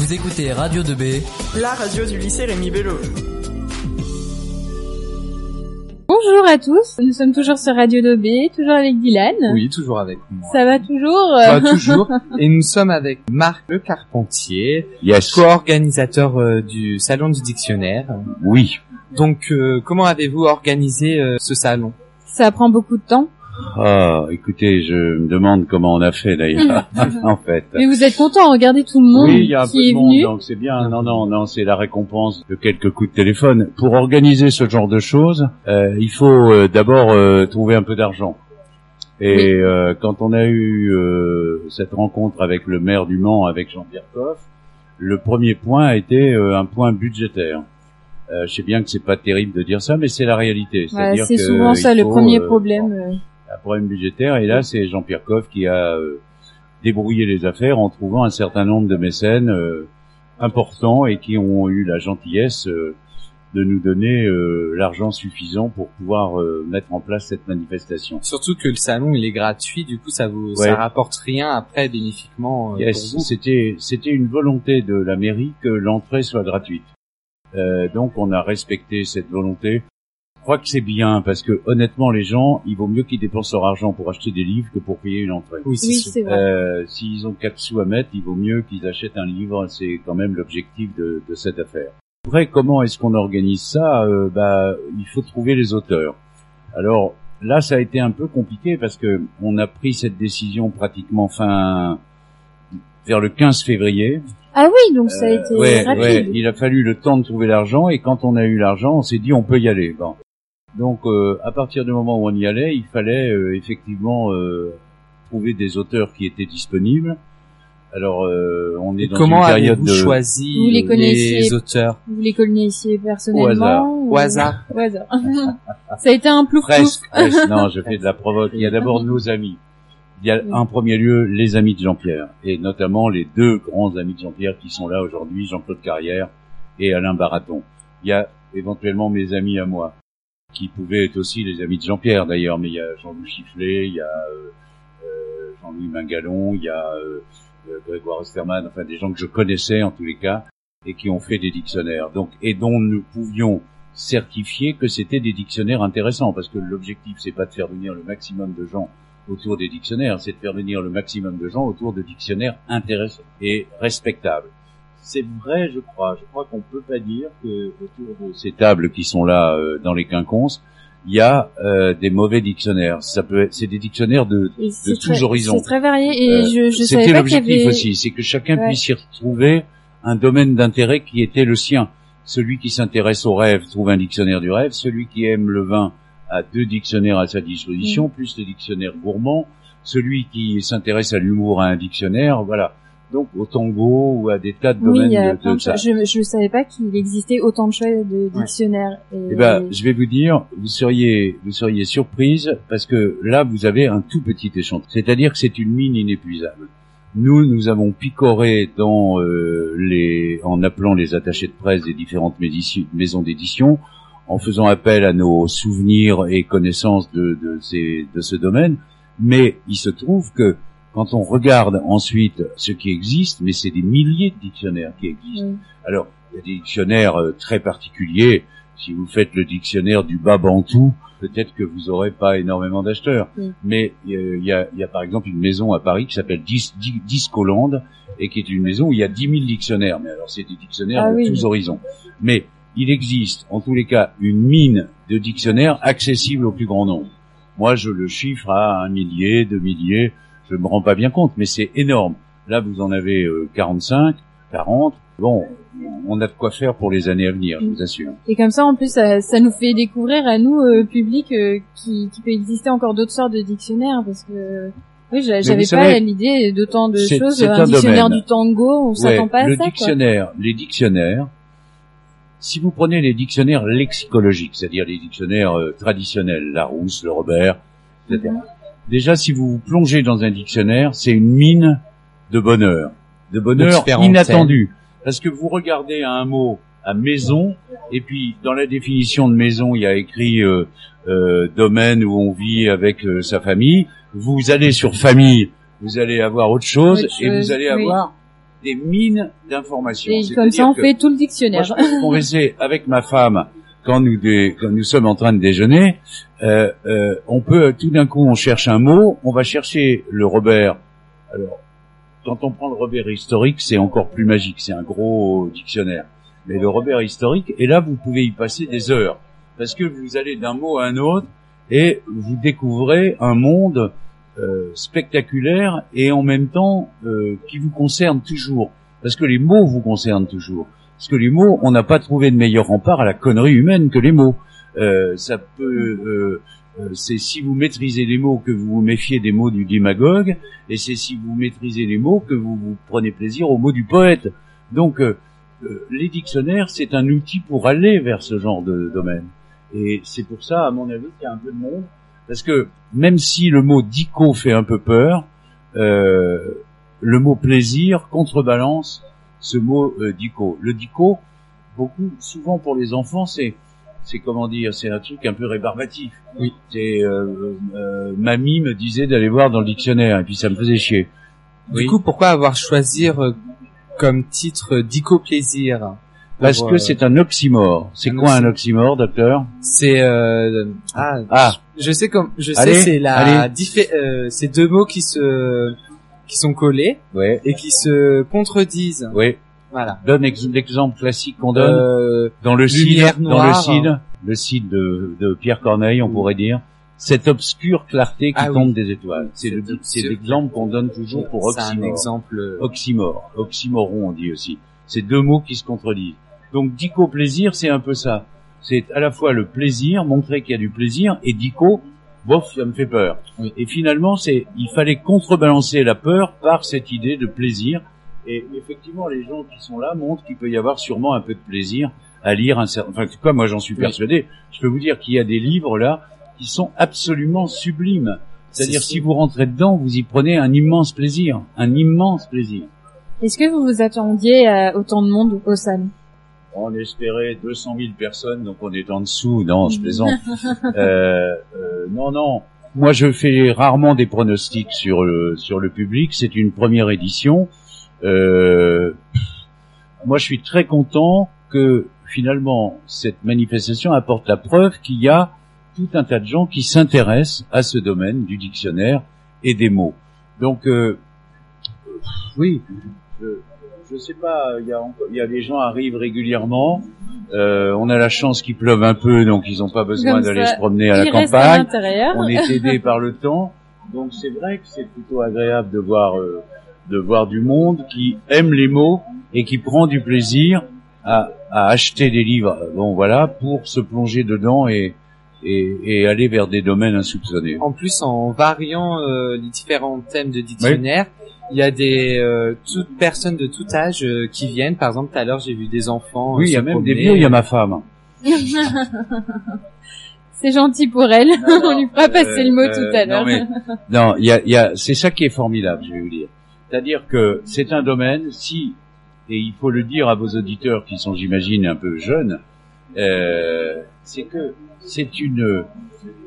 Vous écoutez Radio 2B, la radio du lycée Rémi Bello. Bonjour à tous, nous sommes toujours sur Radio 2B, toujours avec Dylan. Oui, toujours avec moi. Ça va toujours Ça va toujours. Et nous sommes avec Marc Le Carpentier, Yes. co-organisateur euh, du Salon du Dictionnaire. Oui. Donc, euh, comment avez-vous organisé euh, ce salon? Ça prend beaucoup de temps. Ah, écoutez, je me demande comment on a fait d'ailleurs, en fait. Mais vous êtes content, regardez tout le monde Oui, il y a un peu qui de monde, venu. donc c'est bien. Non, non, non, c'est la récompense de quelques coups de téléphone. Pour organiser ce genre de choses, euh, il faut euh, d'abord euh, trouver un peu d'argent. Et Oui. quand on a eu cette rencontre avec le maire du Mans, avec Jean-Pierre Coff, le premier point a été un point budgétaire. Je sais bien que c'est pas terrible de dire ça, mais c'est la réalité. C'est-à-dire c'est que souvent ça le premier problème. Un problème budgétaire et là c'est Jean-Pierre Coff qui a euh, débrouillé les affaires en trouvant un certain nombre de mécènes euh, importants et qui ont eu la gentillesse euh, de nous donner euh, l'argent suffisant pour pouvoir euh, mettre en place cette manifestation. Surtout que le salon, il est gratuit, du coup, ça vous, Ouais. ça rapporte rien après bénéfiquement euh, Yes, c'était c'était une volonté de la mairie que l'entrée soit gratuite. Euh, donc on a respecté cette volonté. Je crois que c'est bien parce que honnêtement les gens, il vaut mieux qu'ils dépensent leur argent pour acheter des livres que pour payer une entrée. Oui, c'est Oui, vrai. Euh, S'ils ont quatre sous à mettre, il vaut mieux qu'ils achètent un livre. C'est quand même l'objectif de, de cette affaire. Après, comment est-ce qu'on organise ça? Euh, Bah, il faut trouver les auteurs. Alors là, ça a été un peu compliqué parce que on a pris cette décision pratiquement fin vers le 15 février. Ah oui, donc ça a Euh, été ouais, rapide. ouais, il a fallu le temps de trouver l'argent et quand on a eu l'argent, on s'est dit on peut y aller. Bon. Donc euh, à partir du moment où on y allait, il fallait euh, effectivement euh, trouver des auteurs qui étaient disponibles. Alors euh, on est Et dans comment une période avez-vous de choisi Vous les connaissiez les auteurs? Vous les connaissiez personnellement hasard. ou- Au hasard. Au hasard. ça a été un plouf presque, presque. Non, je fais de la provoque. Il y a d'abord nos amis. Il y a Oui. en premier lieu les amis de Jean-Pierre et notamment les deux grands amis de Jean-Pierre qui sont là aujourd'hui, Jean-Claude Carrière et Alain Baraton. Il y a éventuellement mes amis à moi qui pouvaient être aussi les amis de Jean-Pierre d'ailleurs, mais il y a Jean-Louis Chifflet, il y a euh, euh, Jean-Louis Mingalon, il y a euh, euh, Grégoire Osterman, enfin des gens que je connaissais en tous les cas et qui ont fait des dictionnaires. Donc et dont nous pouvions certifier que c'était des dictionnaires intéressants parce que l'objectif c'est pas de faire venir le maximum de gens autour des dictionnaires, c'est de faire venir le maximum de gens autour de dictionnaires intéressants et respectables. C'est vrai, je crois. Je crois qu'on peut pas dire que autour de ces tables qui sont là euh, dans les quinconces, il y a euh, des mauvais dictionnaires. Ça peut c'est des dictionnaires de c'est tous très- horizons. C'est très varié et Euh, je, C'était l'objectif avait... aussi, c'est que chacun Ouais. puisse y retrouver un domaine d'intérêt qui était le sien. Celui qui s'intéresse au rêve trouve un dictionnaire du rêve, celui qui aime le vin a deux dictionnaires à sa disposition, Mm. plus les dictionnaires gourmands, celui qui s'intéresse à l'humour a un dictionnaire, voilà. Donc au tango ou à des tas de Oui, domaines il y a de, de de ça. Je je savais pas qu'il existait autant de choix de dictionnaires. Et... Eh ben, je vais vous dire, vous seriez, vous seriez surprise parce que là, vous avez un tout petit échantillon. C'est-à-dire que c'est une mine inépuisable. Nous, nous avons picoré dans euh, les, en appelant les attachés de presse des différentes maisons d'édition, en faisant appel à nos souvenirs et connaissances de, de, ces, de ce domaine. Mais il se trouve que quand on regarde ensuite ce qui existe, mais c'est des milliers de dictionnaires qui existent. Oui. Alors, il y a des dictionnaires euh, très particuliers. Si vous faites le dictionnaire du bas bantou, peut-être que vous aurez pas énormément d'acheteurs. Oui. Mais euh, il y, a, y a par exemple une maison à Paris qui s'appelle Dis, Dis- Discoland et qui est une maison où il y a 10 000 dictionnaires. Mais alors, c'est des dictionnaires Ah de oui. tous horizons. Mais il existe, en tous les cas, une mine de dictionnaires accessible au plus grand nombre. Moi, je le chiffre à un millier, deux milliers. Je me rends pas bien compte, mais c'est énorme. Là, vous en avez euh, 45, 40. Bon, on a de quoi faire pour les années à venir, je vous assure. Et comme ça, en plus, ça, ça nous fait découvrir à nous, euh, public, euh, qui, qui peut exister encore d'autres sortes de dictionnaires, parce que oui, j'a- vous j'avais pas l'idée d'autant de choses. Un, un dictionnaire domaine. du tango, on s'attend Ouais, pas à le ça. quoi. dictionnaire, les dictionnaires, si vous prenez les dictionnaires lexicologiques, c'est-à-dire les dictionnaires euh, traditionnels, Larousse, le Robert, etc. Déjà, si vous vous plongez dans un dictionnaire, c'est une mine de bonheur, de bonheur inattendu. Parce que vous regardez à un mot à maison, et puis dans la définition de maison, il y a écrit euh, euh, domaine où on vit avec euh, sa famille. Vous allez sur famille, vous allez avoir autre chose, Autre et vous allez oui. avoir des mines d'informations. Et comme ça, on fait tout le dictionnaire. Moi, je peux avec ma femme quand nous dé- quand nous sommes en train de déjeuner. Euh, euh, on peut tout d'un coup, on cherche un mot, on va chercher le Robert. Alors, quand on prend le Robert historique, c'est encore plus magique. C'est un gros dictionnaire. Mais le Robert historique, et là, vous pouvez y passer des heures parce que vous allez d'un mot à un autre et vous découvrez un monde euh, spectaculaire et en même temps euh, qui vous concerne toujours. Parce que les mots vous concernent toujours. Parce que les mots, on n'a pas trouvé de meilleur rempart à la connerie humaine que les mots. Euh, ça peut, euh, euh, c'est si vous maîtrisez les mots que vous vous méfiez des mots du démagogue, et c'est si vous maîtrisez les mots que vous, vous prenez plaisir aux mots du poète. Donc, euh, euh, les dictionnaires, c'est un outil pour aller vers ce genre de domaine. Et c'est pour ça, à mon avis, qu'il y a un peu de monde, parce que même si le mot dico fait un peu peur, euh, le mot plaisir contrebalance ce mot euh, dico. Le dico, beaucoup, souvent pour les enfants, c'est, c'est comment dire, c'est un truc un peu rébarbatif. Oui. C'est, euh, euh, mamie me disait d'aller voir dans le dictionnaire, et puis ça me faisait chier. Du Oui. coup, pourquoi avoir choisir euh, comme titre Dico Plaisir? Parce que euh, c'est un oxymore. C'est quoi un oxymore, docteur? C'est euh, ah, Ah. je sais comme je sais c'est la diffé- euh, c'est deux mots qui se qui sont collés Ouais, et qui se contredisent. ouais. Voilà. Donne ex- l'exemple classique qu'on donne. Euh, dans le Cid, dans le. Cid, le Cid de, de Pierre Corneille, on pourrait dire, cette obscure clarté qui Ah oui. tombe des étoiles. C'est l'exemple qu'on donne toujours pour c'est un oxymore. exemple. euh, Oxymore, oxymoron on dit aussi. C'est deux mots qui se contredisent. Donc dico plaisir, c'est un peu ça. C'est à la fois le plaisir, montrer qu'il y a du plaisir, et dico, bof, ça me fait peur. Oui. Et finalement, c'est, il fallait contrebalancer la peur par cette idée de plaisir. Et effectivement, les gens qui sont là montrent qu'il peut y avoir sûrement un peu de plaisir à lire un certain, enfin, en tout cas, moi, j'en suis Oui. persuadé. Je peux vous dire qu'il y a des livres là qui sont absolument sublimes. C'est-à-dire, C'est si vous rentrez dedans, vous y prenez un immense plaisir, un immense plaisir. Est-ce que vous vous attendiez à autant de monde au salon On espérait 200 000 personnes, donc on est en dessous. Non, je plaisante. euh, euh, non, non. Moi, je fais rarement des pronostics sur le sur le public. C'est une première édition. Euh, moi, je suis très content que finalement cette manifestation apporte la preuve qu'il y a tout un tas de gens qui s'intéressent à ce domaine du dictionnaire et des mots. Donc, euh, oui, je, je sais pas. Il y a encore- il y a des gens arrivent régulièrement. Euh, on a la chance qu'il pleuve un peu, donc ils n'ont pas besoin d'aller se promener à la à campagne on est aidé par le temps. Donc c'est vrai que c'est plutôt agréable de voir euh, de voir du monde qui aime les mots et qui prend du plaisir à, à acheter des livres. Bon voilà pour se plonger dedans et et, et aller vers des domaines insoupçonnés. En plus, en variant euh, les différents thèmes de dictionnaire, il y a des euh, toutes personnes de tout âge euh, qui viennent. Par exemple, tout à l'heure, j'ai vu des enfants. Oui, euh, il y a même des promener. vieux, il y a ma femme. C'est gentil pour elle. On lui fera passer le mot Euh, tout à l'heure. Non, mais, non, il y a, il y a, c'est ça qui est formidable, je vais vous dire. C'est-à-dire que c'est un domaine, si, et il faut le dire à vos auditeurs qui sont, j'imagine, un peu jeunes, euh, c'est que c'est une,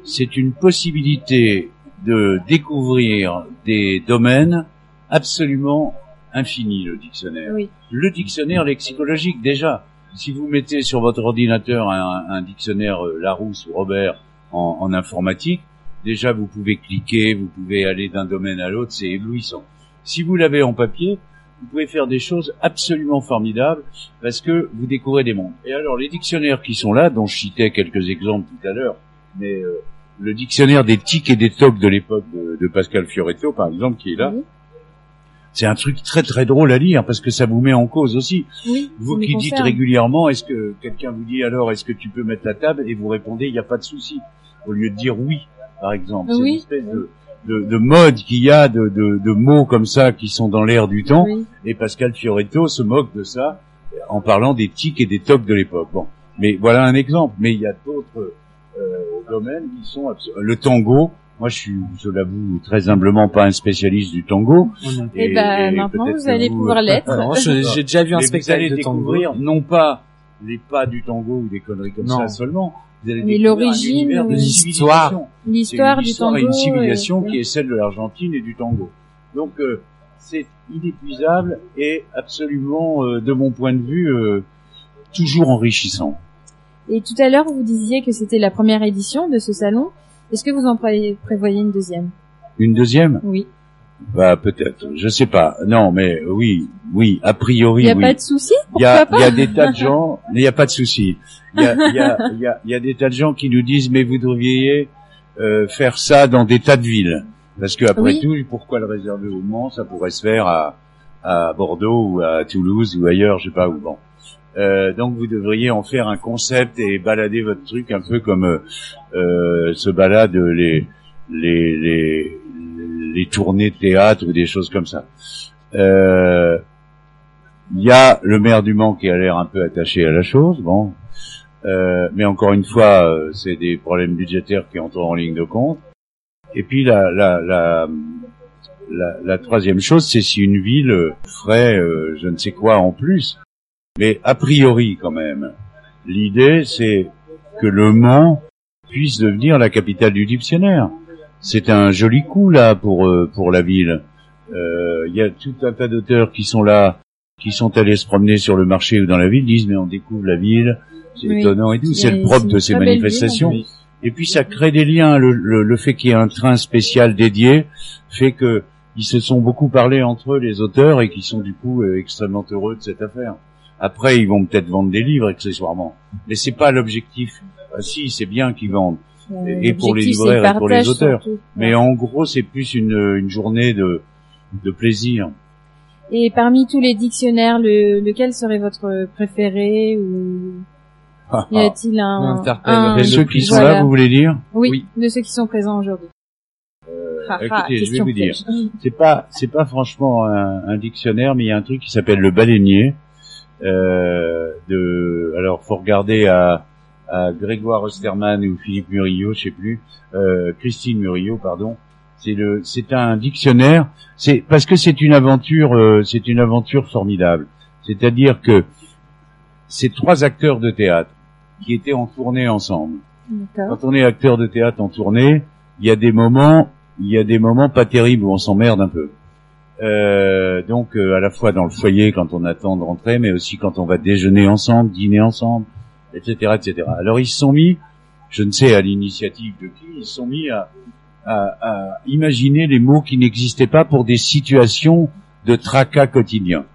c'est une possibilité de découvrir des domaines absolument infinis, le dictionnaire Oui. le dictionnaire lexicologique déjà. Si vous mettez sur votre ordinateur un, un dictionnaire euh, Larousse ou Robert en, en informatique, déjà vous pouvez cliquer, vous pouvez aller d'un domaine à l'autre, c'est éblouissant. Si vous l'avez en papier, vous pouvez faire des choses absolument formidables parce que vous découvrez des mondes. Et alors les dictionnaires qui sont là, dont je citais quelques exemples tout à l'heure, mais euh, le dictionnaire des tics et des tocs de l'époque de, de Pascal Fioretto, par exemple, qui est là, Oui. C'est un truc très très drôle à lire parce que ça vous met en cause aussi. Oui, Vous qui dites régulièrement, est-ce que quelqu'un vous dit alors est-ce que tu peux mettre la table? Et vous répondez il n'y a pas de souci au lieu de dire oui par exemple. C'est Oui. une espèce de, de, de mode qu'il y a de, de, de mots comme ça qui sont dans l'air du temps Oui. et Pascal Fioretto se moque de ça en parlant des tics et des tocs de l'époque. Bon, mais voilà un exemple. Mais il y a d'autres euh, domaines qui sont le tango. Moi, je suis, je l'avoue, très humblement pas un spécialiste du tango. Et, ben maintenant peut-être vous allez vous- pouvoir l'être. Non, j'ai déjà vu un spectacle de tango. découvrir non pas les pas du tango ou des conneries comme Non. ça seulement. Vous allez Mais l'origine. L'histoire une du tango. et une civilisation euh, qui est celle de l'Argentine et du tango. Donc euh, c'est inépuisable et absolument, euh, de mon point de vue, euh, toujours enrichissant. Et tout à l'heure, vous disiez que c'était la première édition de ce salon. Est-ce que vous en pré- prévoyez une deuxième? Une deuxième? Oui. Bah peut-être, je sais pas. Non, mais oui, oui, a priori Il n'y a oui. pas de souci Il y a, y des tas de gens, mais il n'y a pas de souci. Il y a, y, a, y, a, y a des tas de gens qui nous disent, mais vous devriez euh, faire ça dans des tas de villes. Parce que après Oui. tout, pourquoi le réserver au Mans? Ça pourrait se faire à, à Bordeaux ou à Toulouse ou ailleurs, je sais pas où. Bon. Euh, donc vous devriez en faire un concept et balader votre truc un peu comme euh, euh, se balade les les les les tournées de théâtre ou des choses comme ça. Euh, il y a le maire du Mans qui a l'air un peu attaché à la chose, bon. Euh, mais encore une fois, euh, c'est des problèmes budgétaires qui entrent en ligne de compte. Et puis la, la, la, la, la troisième chose, c'est si une ville euh, ferait euh, je ne sais quoi en plus. Mais a priori quand même, l'idée c'est que le Mans puisse devenir la capitale du dictionnaire. C'est un joli coup là pour euh, pour la ville. Euh, Il y a tout un tas d'auteurs qui sont là, qui sont allés se promener sur le marché ou dans la ville, disent mais on découvre la ville, c'est Oui. étonnant et tout. C'est le propre de ces ville, manifestations. Et puis ça crée des liens. Le, le, le fait qu'il y ait un train spécial dédié fait que ils se sont beaucoup parlé entre eux les auteurs et qui sont du coup euh, extrêmement heureux de cette affaire. Après, ils vont peut-être vendre des livres accessoirement, mais c'est pas l'objectif. Ah, si, c'est bien qu'ils vendent, Euh, Et pour les libraires le et pour les auteurs. surtout. mais en gros, c'est plus une, une journée de, de plaisir. Et parmi tous les dictionnaires, le, lequel serait votre préféré ou y a-t-il un, un- le Ceux qui sont voilà. là, vous voulez dire oui, Oui. de ceux qui sont présents aujourd'hui. Ha, écoutez, je vais vous dire. c'est pas c'est pas franchement un, un dictionnaire mais il y a un truc qui s'appelle le baleinier euh, de alors faut regarder à, à Grégoire Osterman ou Philippe Murillo je sais plus. Euh, Christine Murillo pardon. C'est le c'est un dictionnaire. C'est parce que c'est une aventure euh, c'est une aventure formidable. C'est-à-dire que c'est trois acteurs de théâtre qui étaient en tournée ensemble. Quand on est acteur de théâtre en tournée, il y a des moments, il y a des moments pas terribles où on s'emmerde un peu. Euh, donc euh, à la fois dans le foyer quand on attend de rentrer, mais aussi quand on va déjeuner ensemble, dîner ensemble, etc., etc. Alors ils se sont mis, je ne sais à l'initiative de qui, ils se sont mis à, à, à imaginer les mots qui n'existaient pas pour des situations de tracas quotidiens.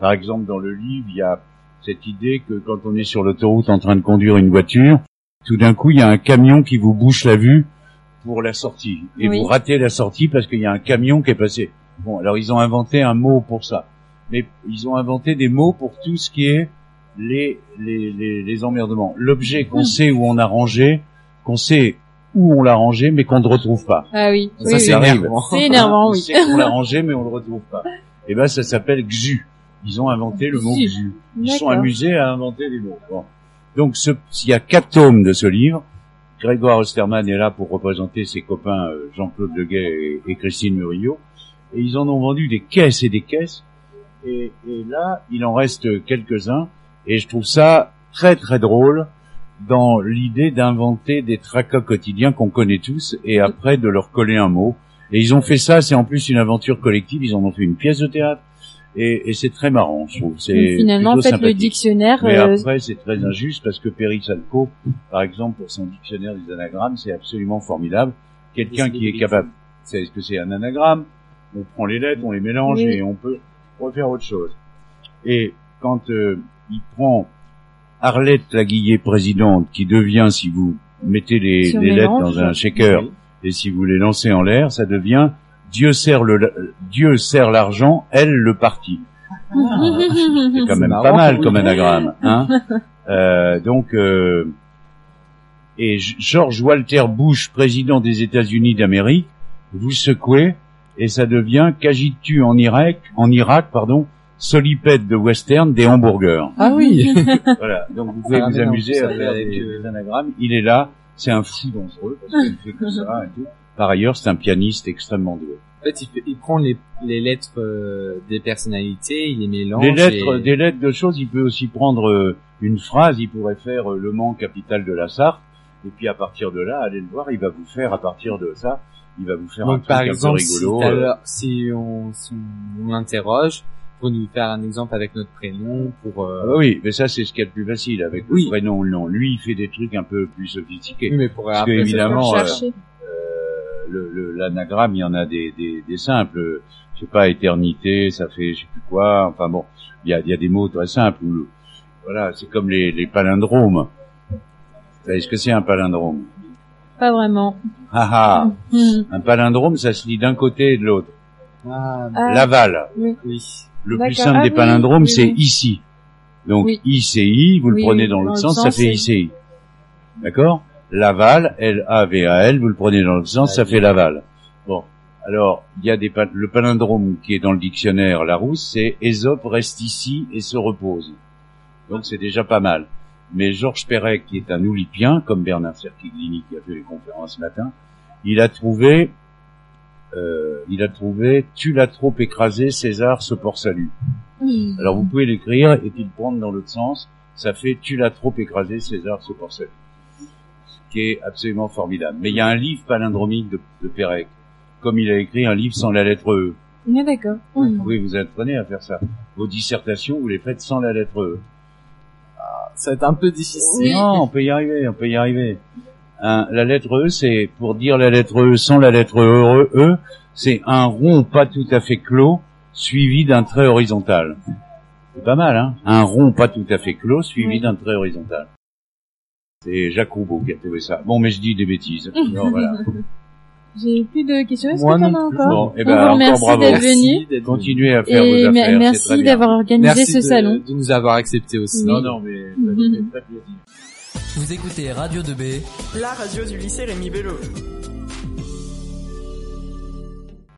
Par exemple, dans le livre, il y a cette idée que quand on est sur l'autoroute en train de conduire une voiture, tout d'un coup, il y a un camion qui vous bouche la vue pour la sortie. Et Oui. vous ratez la sortie parce qu'il y a un camion qui est passé. Bon, alors ils ont inventé un mot pour ça. Mais ils ont inventé des mots pour tout ce qui est les, les, les, les emmerdements. L'objet qu'on sait où on a rangé, qu'on sait où on l'a rangé, mais qu'on ne retrouve pas. Ah oui, Ça, oui, oui. c'est arrive. énervant. C'est énervant, On oui. sait qu'on l'a rangé, mais on le retrouve pas. Et ben, ça s'appelle XU. Ils ont inventé le mot Xu. Ils sont amusés à inventer des mots. Bon. Donc, ce, il y a quatre tomes de ce livre. Grégoire Osterman est là pour représenter ses copains euh, Jean-Claude Leguet et, et Christine Murillo. Et ils en ont vendu des caisses et des caisses. Et, et là, il en reste quelques-uns. Et je trouve ça très très drôle dans l'idée d'inventer des tracas quotidiens qu'on connaît tous et après de leur coller un mot. Et ils ont fait ça, c'est en plus une aventure collective, ils en ont fait une pièce de théâtre. Et, et c'est très marrant, je trouve. C'est finalement, plutôt faites le dictionnaire. Mais euh, après, c'est très injuste parce que Perry Salco, par exemple, pour son dictionnaire des anagrammes, c'est absolument formidable. Quelqu'un qui est capable, c'est ce que c'est un anagramme, on prend les lettres, on les mélange Oui. et on peut refaire autre chose. Et quand euh, il prend Arlette Laguillet présidente, qui devient, si vous mettez les, lettres dans un shaker Oui. et si vous les lancez en l'air, ça devient Dieu sert le Dieu sert l'argent, elle le parti. C'est quand même marrant, pas mal oui. comme anagramme, hein. Euh, donc, euh, et George Walter Bush, président des États-Unis d'Amérique, vous secouez et ça devient qu'agites-tu en Irak, en Irak, pardon, solipède de western des hamburgers. Ah oui. Voilà. Donc vous pouvez Ah, vous non, amuser à faire avec, des, euh, des anagrammes. Il est là, c'est un fou dangereux parce qu'il fait que ça et tout. Par ailleurs, c'est un pianiste extrêmement doué. En fait, il, prend les, les lettres euh, des personnalités, il les mélange. Des lettres, et- des lettres de choses, il peut aussi prendre euh, une phrase, il pourrait faire euh, Le Mans, capitale de la Sarthe, et puis à partir de là, allez le voir, il va vous faire à partir de ça il va vous faire un Donc truc par un peu exemple, si, rigolo. à euh, si on, si on l'interroge pour nous faire un exemple avec notre prénom, pour euh, ah bah oui, mais ça c'est ce qu'il y a de plus facile avec Oui. le prénom ou le nom. Lui, il fait des trucs un peu plus sophistiqués. oui, mais pour Parce que évidemment, euh. Euh, l'anagramme, il y en a des, des, des simples. Je sais pas, éternité, ça fait je sais plus quoi. Enfin bon, il y a, il y a des mots très simples. Où, voilà, c'est comme les, les palindromes. Vous savez ce que c'est un palindrome? Pas vraiment. Ah ah Hmm. Un palindrome, ça se lit d'un côté et de l'autre. Ah, Ah, L'aval. oui. Le plus simple Ah des palindromes, oui, c'est ici. Donc Oui. ICI, vous le Oui, prenez dans dans l'autre sens, ça fait ICI. D'accord? Laval, L-A-V-A-L, vous le prenez dans l'autre sens, ça fait Laval. Bon, alors, il y a des pa- le palindrome qui est dans le dictionnaire Larousse, c'est Ésope reste ici et se repose. Donc c'est déjà pas mal. Mais Georges Perec, qui est un oulipien, comme Bernard Cerchiglini qui a fait les conférences ce matin, il a trouvé, euh, il a trouvé, tu l'as trop écrasé, César se porte salut. Hmm. Alors vous pouvez l'écrire et puis le prendre dans l'autre sens. Ça fait tu l'as trop écrasé, César se porte salut. Ce qui est absolument formidable. Mais il y a un livre palindromique de, de Pérec. Comme il a écrit un livre sans la lettre E. Ah, d'accord. Vous pouvez vous entraîner à faire ça. Vos dissertations, vous les faites sans la lettre E. ça va être un peu difficile. Oui. Non, on peut y arriver, on peut y arriver. Hein, la lettre E, c'est pour dire la lettre E sans la lettre E, e c'est un rond pas tout à fait clos suivi d'un trait horizontal. C'est pas mal, hein Un rond pas tout à fait clos suivi Oui. d'un trait horizontal. C'est Jacques Roubaud qui a trouvé ça. Bon, mais je dis des bêtises. Non, voilà. J'ai plus de questions. Est-ce que t'en as encore Bon, eh On ben, vous encore remercie d'être Merci venu. d'être venu. Continuez à faire Et vos affaires, merci d'avoir organisé Merci ce de, salon. de nous avoir accepté aussi. Oui. Non, non, mais très plaisir. Vous écoutez Radio 2B. La radio du lycée Rémi Bello.